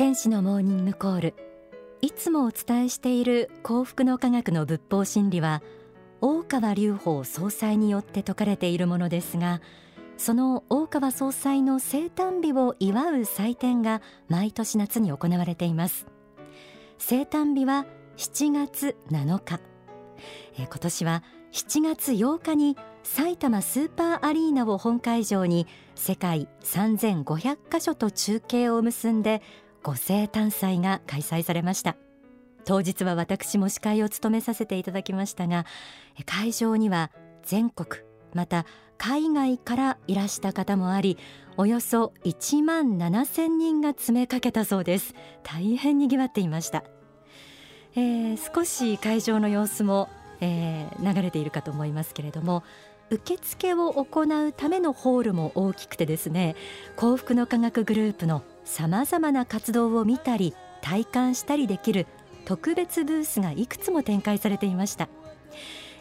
天使のモーニングコール。いつもお伝えしている幸福の科学の仏法真理は大川隆法総裁によって説かれているものですがその大川総裁の生誕日を祝う祭典が毎年夏に行われています。生誕日は7月7日。え今年は7月8日に埼玉スーパーアリーナを本会場に世界3500カ所と中継を結んでご生誕祭が開催されました。当日は私も司会を務めさせていただきましたが会場には全国また海外からいらした方もありおよそ1万7千人が詰めかけたそうです。大変にぎわっていました、えー、少し会場の様子も、えー、流れているかと思いますけれども受付を行うためのホールも大きくてですね幸福の科学グループのさまざまな活動を見たり体感したりできる特別ブースがいくつも展開されていました。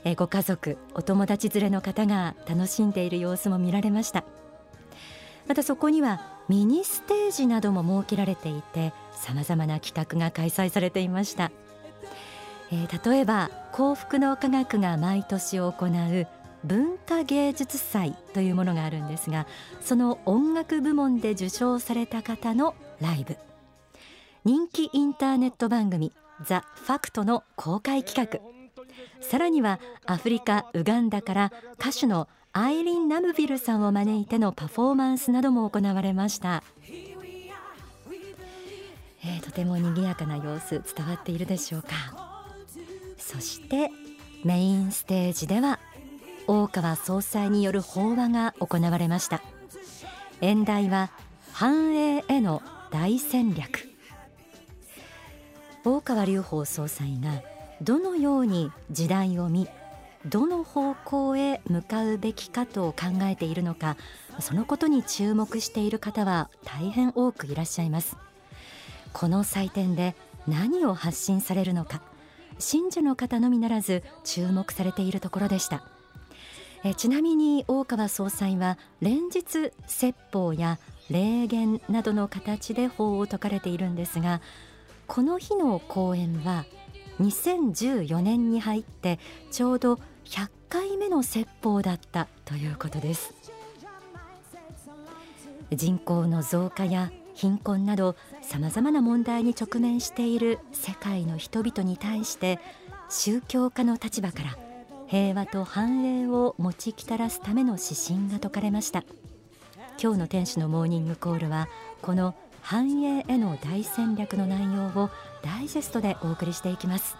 えご家族お友達連れの方が楽しんでいる様子も見られました。またそこにはミニステージなども設けられていてさまざまな企画が開催されていました、えー、例えば幸福の科学が毎年行う文化芸術祭というものがあるんですがその音楽部門で受賞された方のライブ。人気インターネット番組「ザ・ファクトの公開企画。さらにはアフリカ・ウガンダから歌手のアイリン・ナムビルさんを招いてのパフォーマンスなども行われました、えー、とても賑やかな様子伝わっているでしょうか。そしてメインステージでは大川総裁による法話が行われました。演題は繁栄への大戦略。大川隆法総裁がどのように時代を見どの方向へ向かうべきかと考えているのかそのことに注目している方は大変多くいらっしゃいます。この祭典で何を発信されるのか信者の方のみならず注目されているところでした。えちなみに大川総裁は連日説法や霊言などの形で法を説かれているんですがこの日の講演は2014年に入ってちょうど100回目の説法だったということです。人口の増加や貧困などさまざまな問題に直面している世界の人々に対して宗教家の立場から平和と繁栄を持ちきたらすための指針が説かれました。今日の天使のモーニングコールはこの繁栄への大戦略の内容をダイジェストでお送りしていきます。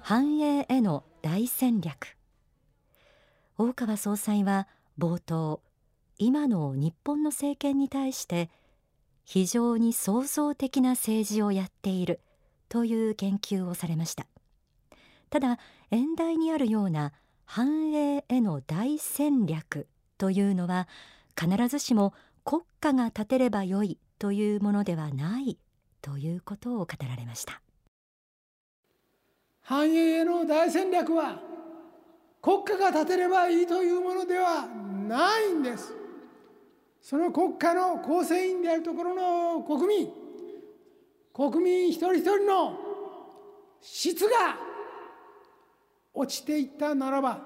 繁栄への大戦略。大川総裁は冒頭今の日本の政権に対して非常に創造的な政治をやっているという言及をされました。ただ演題にあるような繁栄への大戦略というのは必ずしも国家が立てればよいというものではないということを語られました。繁栄への大戦略は国家が立てればいいというものではないんです。その国家の構成員であるところの国民。国民一人一人の質が落ちていったならば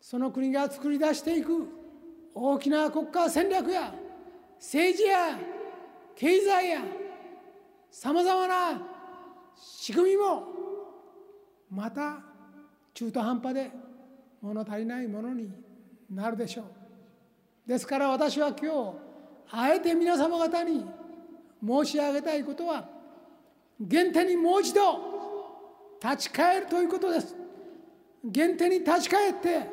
その国が作り出していく大きな国家戦略や政治や経済やさまざまな仕組みもまた中途半端で物足りないものになるでしょう。ですから私は今日あえて皆様方に申し上げたいことは原点にもう一度立ち返るということです。原点に立ち返って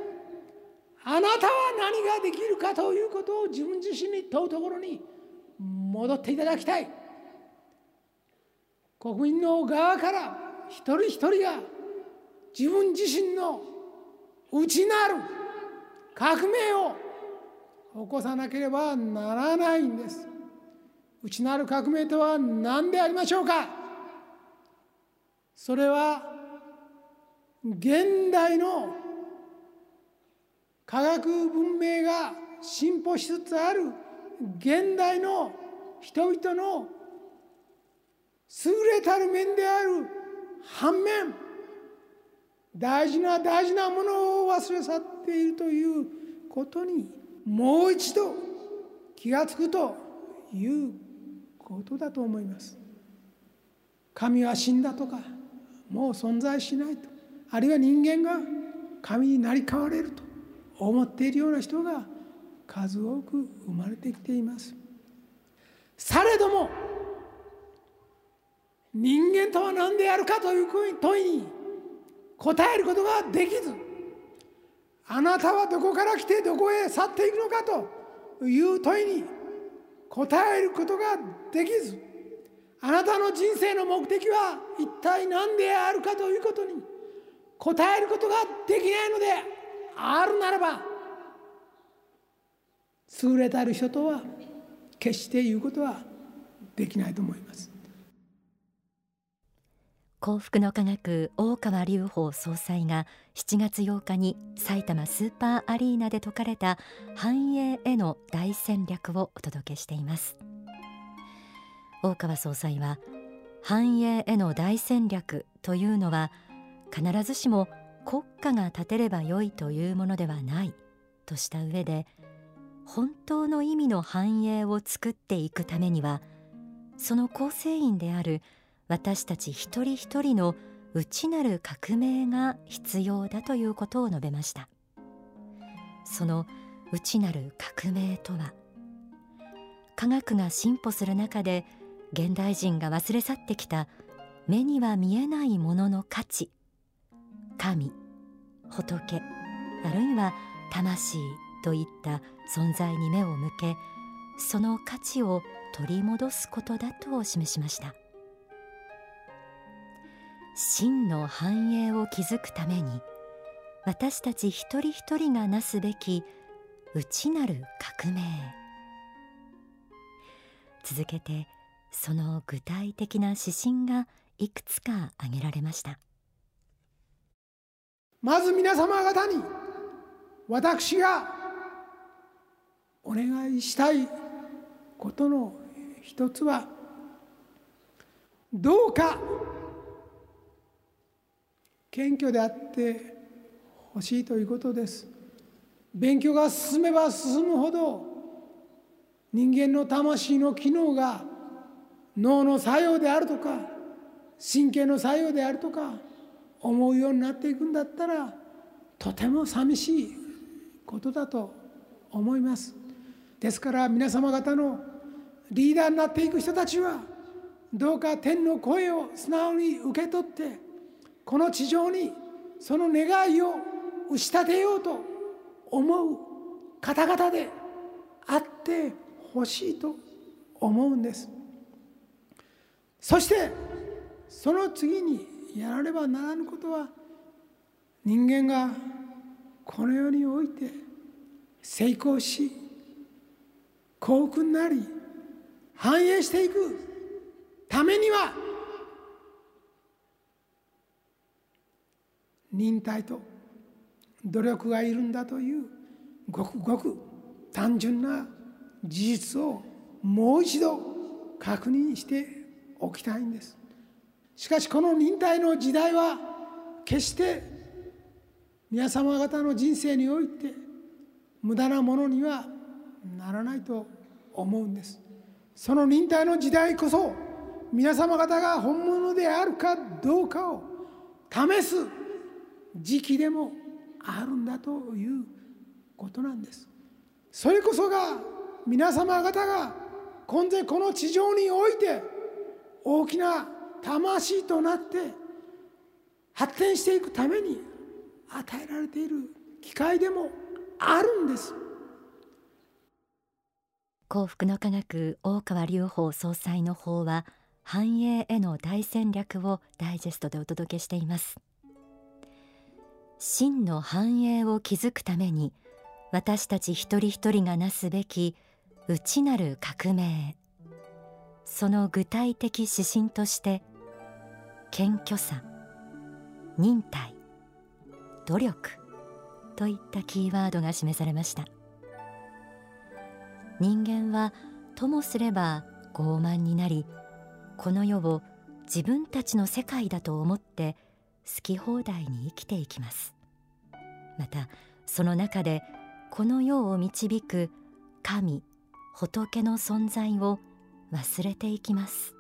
あなたは何ができるかということを自分自身に問うところに戻っていただきたい。国民の側から一人一人が自分自身の内なる革命を起こさなければならないんです。内なる革命とは何でありましょうか。それは現代の科学文明が進歩しつつある現代の人々の優れたる面である反面大事な大事なものを忘れ去っているということにもう一度気が付くということだと思います。神は死んだとかもう存在しないとあるいは人間が神になり変われると思っているような人が数多く生まれてきています。されども人間とは何であるかという問いに答えることができずあなたはどこから来てどこへ去っていくのかという問いに答えることができずあなたの人生の目的は一体何であるかということに答えることができないのであるならば優れたる人とは決して言うことはできないと思います。幸福の科学大川隆法総裁が7月8日に埼玉スーパーアリーナで説かれた繁栄への大戦略をお届けしています。大川総裁は繁栄への大戦略というのは必ずしも国家が立てればよいというものではないとした上で本当の意味の繁栄を作っていくためにはその構成員である私たち一人一人の内なる革命が必要だということを述べました。その内なる革命とは科学が進歩する中で現代人が忘れ去ってきた目には見えないものの価値神仏あるいは魂といった存在に目を向けその価値を取り戻すことだと示しました。真の繁栄を築くために私たち一人一人がなすべき内なる革命。続けてその具体的な指針がいくつか挙げられました。まず皆様方に私がお願いしたいことの一つはどうか謙虚であってほしいということです。勉強が進めば進むほど人間の魂の機能が脳の作用であるとか神経の作用であるとか思うようになっていくんだったらとても寂しいことだと思います。ですから皆様方のリーダーになっていく人たちはどうか天の声を素直に受け取ってこの地上にその願いを打ち立てようと思う方々であってほしいと思うんです。そしてその次にやらねばならぬことは人間がこの世において成功し幸福になり繁栄していくためには忍耐と努力がいるんだというごくごく単純な事実をもう一度確認しておきたいんです。しかしこの忍耐の時代は決して皆様方の人生において無駄なものにはならないと思うんです。その忍耐の時代こそ皆様方が本物であるかどうかを試す時期でもあるんだということなんです。それこそが皆様方が今世この地上において大きな魂となって発展していくために与えられている機会でもあるんです。幸福の科学大川隆法総裁の法は繁栄への大戦略をダイジェストでお届けしています。真の繁栄を築くために私たち一人一人がなすべき内なる革命その具体的指針として謙虚さ忍耐努力といったキーワードが示されました。人間はともすれば傲慢になりこの世を自分たちの世界だと思って好き放題に生きていきます。またその中でこの世を導く神仏の存在を忘れていきます。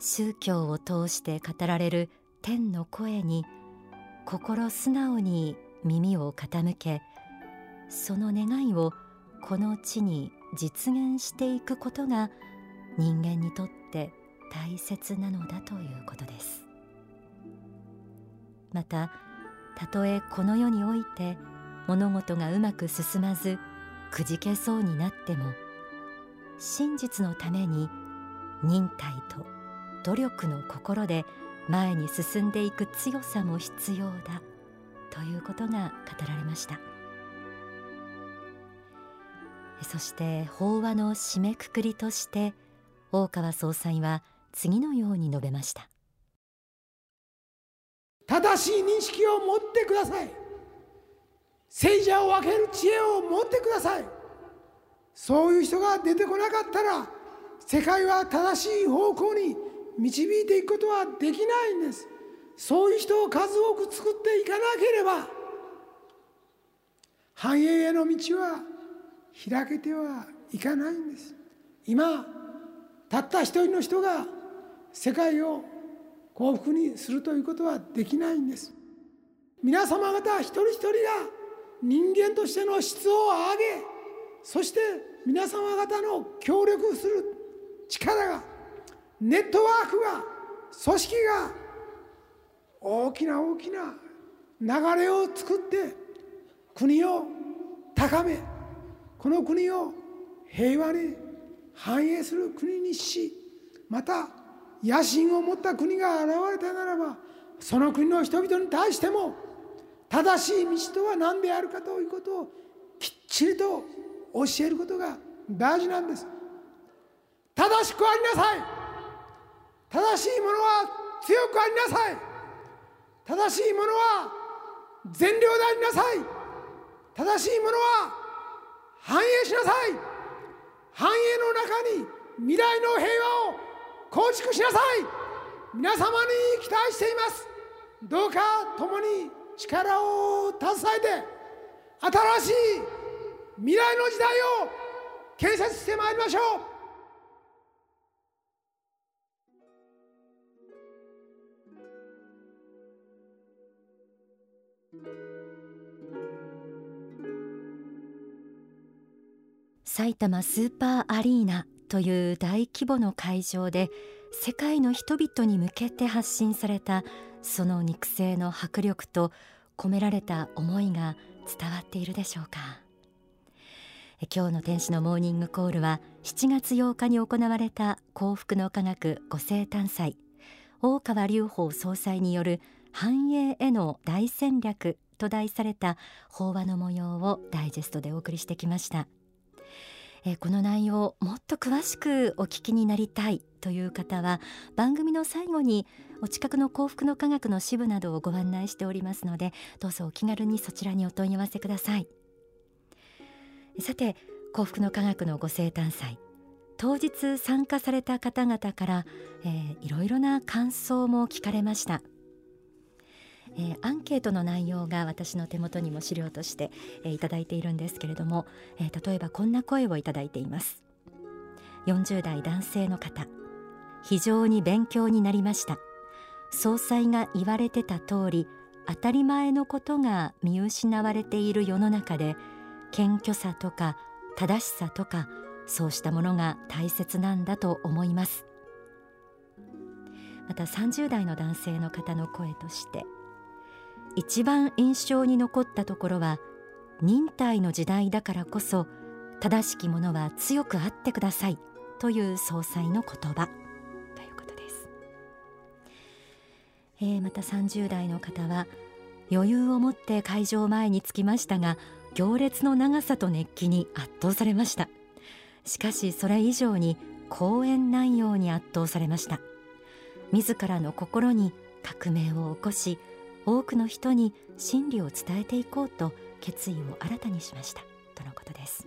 宗教を通して語られる天の声に心素直に耳を傾けその願いをこの地に実現していくことが人間にとって大切なのだということです。またたとえこの世において物事がうまく進まずくじけそうになっても真実のために忍耐と努力の心で前に進んでいく強さも必要だということが語られました。そして法話の締めくくりとして大川総裁は次のように述べました。正しい認識を持ってください。聖者を分ける知恵を持ってください。そういう人が出てこなかったら世界は正しい方向に導いていくことはできないんです。そういう人を数多く作っていかなければ繁栄への道は開けてはいかないんです。今たった一人の人が世界を幸福にするということはできないんです。皆様方一人一人が人間としての質を上げそして皆様方の協力する力がネットワークが組織が大きな大きな流れを作って国を高めこの国を平和に繁栄する国にしまた野心を持った国が現れたならばその国の人々に対しても正しい道とは何であるかということをきっちりと教えることが大事なんです。正しくありなさい。正しいものは強くありなさい。正しいものは善良でありなさい。正しいものは繁栄しなさい。繁栄の中に未来の平和を構築しなさい。皆様に期待しています。どうか共に力を携えて新しい未来の時代を建設してまいりましょう。埼玉スーパーアリーナという大規模の会場で世界の人々に向けて発信されたその肉声の迫力と込められた思いが伝わっているでしょうか。今日の天使のモーニングコールは7月8日に行われた幸福の科学ご生誕祭大川隆法総裁による繁栄への大戦略と題された法話の模様をダイジェストでお送りしてきました。えこの内容をもっと詳しくお聞きになりたいという方は番組の最後にお近くの幸福の科学の支部などをご案内しておりますのでどうぞお気軽にそちらにお問い合わせください。さて幸福の科学のご生誕祭。当日参加された方々から、えー、いろいろな感想も聞かれました。えー、アンケートの内容が私の手元にも資料として、えー、いただいているんですけれども、えー、例えばこんな声をいただいています。40代男性の方。非常に勉強になりました。総裁が言われてた通り当たり前のことが見失われている世の中で謙虚さとか正しさとかそうしたものが大切なんだと思います。また30代の男性の方の声として一番印象に残ったところは忍耐の時代だからこそ正しきものは強くあってくださいという総裁の言葉。ということです、えー、また30代の方は余裕を持って会場前に着きましたが行列の長さと熱気に圧倒されました。しかしそれ以上に講演内容に圧倒されました。自らの心に革命を起こし多くの人に真理を伝えていこうと決意を新たにしました。とのことです。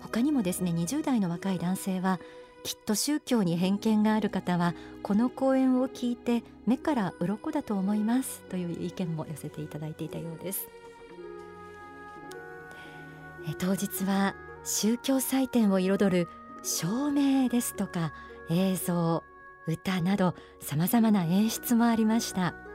他にもですね20代の若い男性はきっと宗教に偏見がある方はこの講演を聞いて目から鱗だと思いますという意見も寄せていただいていたようです。当日は宗教祭典を彩る照明ですとか映像歌などさまざまな演出もありました。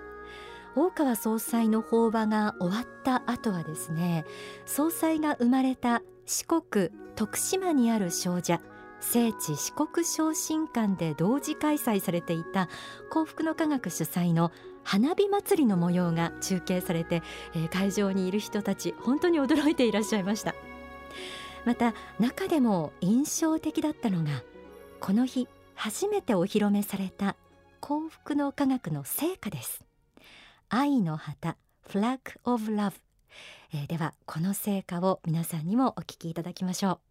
大川総裁の法話が終わった後はですね総裁が生まれた四国徳島にある少女聖地四国昇進館で同時開催されていた幸福の科学主催の花火祭りの模様が中継されて、えー、会場にいる人たち本当に驚いていらっしゃいました。また中でも印象的だったのがこの日初めてお披露目された幸福の科学の成果です。愛の旗 Flag of Love、えー、ではこの成果を皆さんにもお聞きいただきましょう。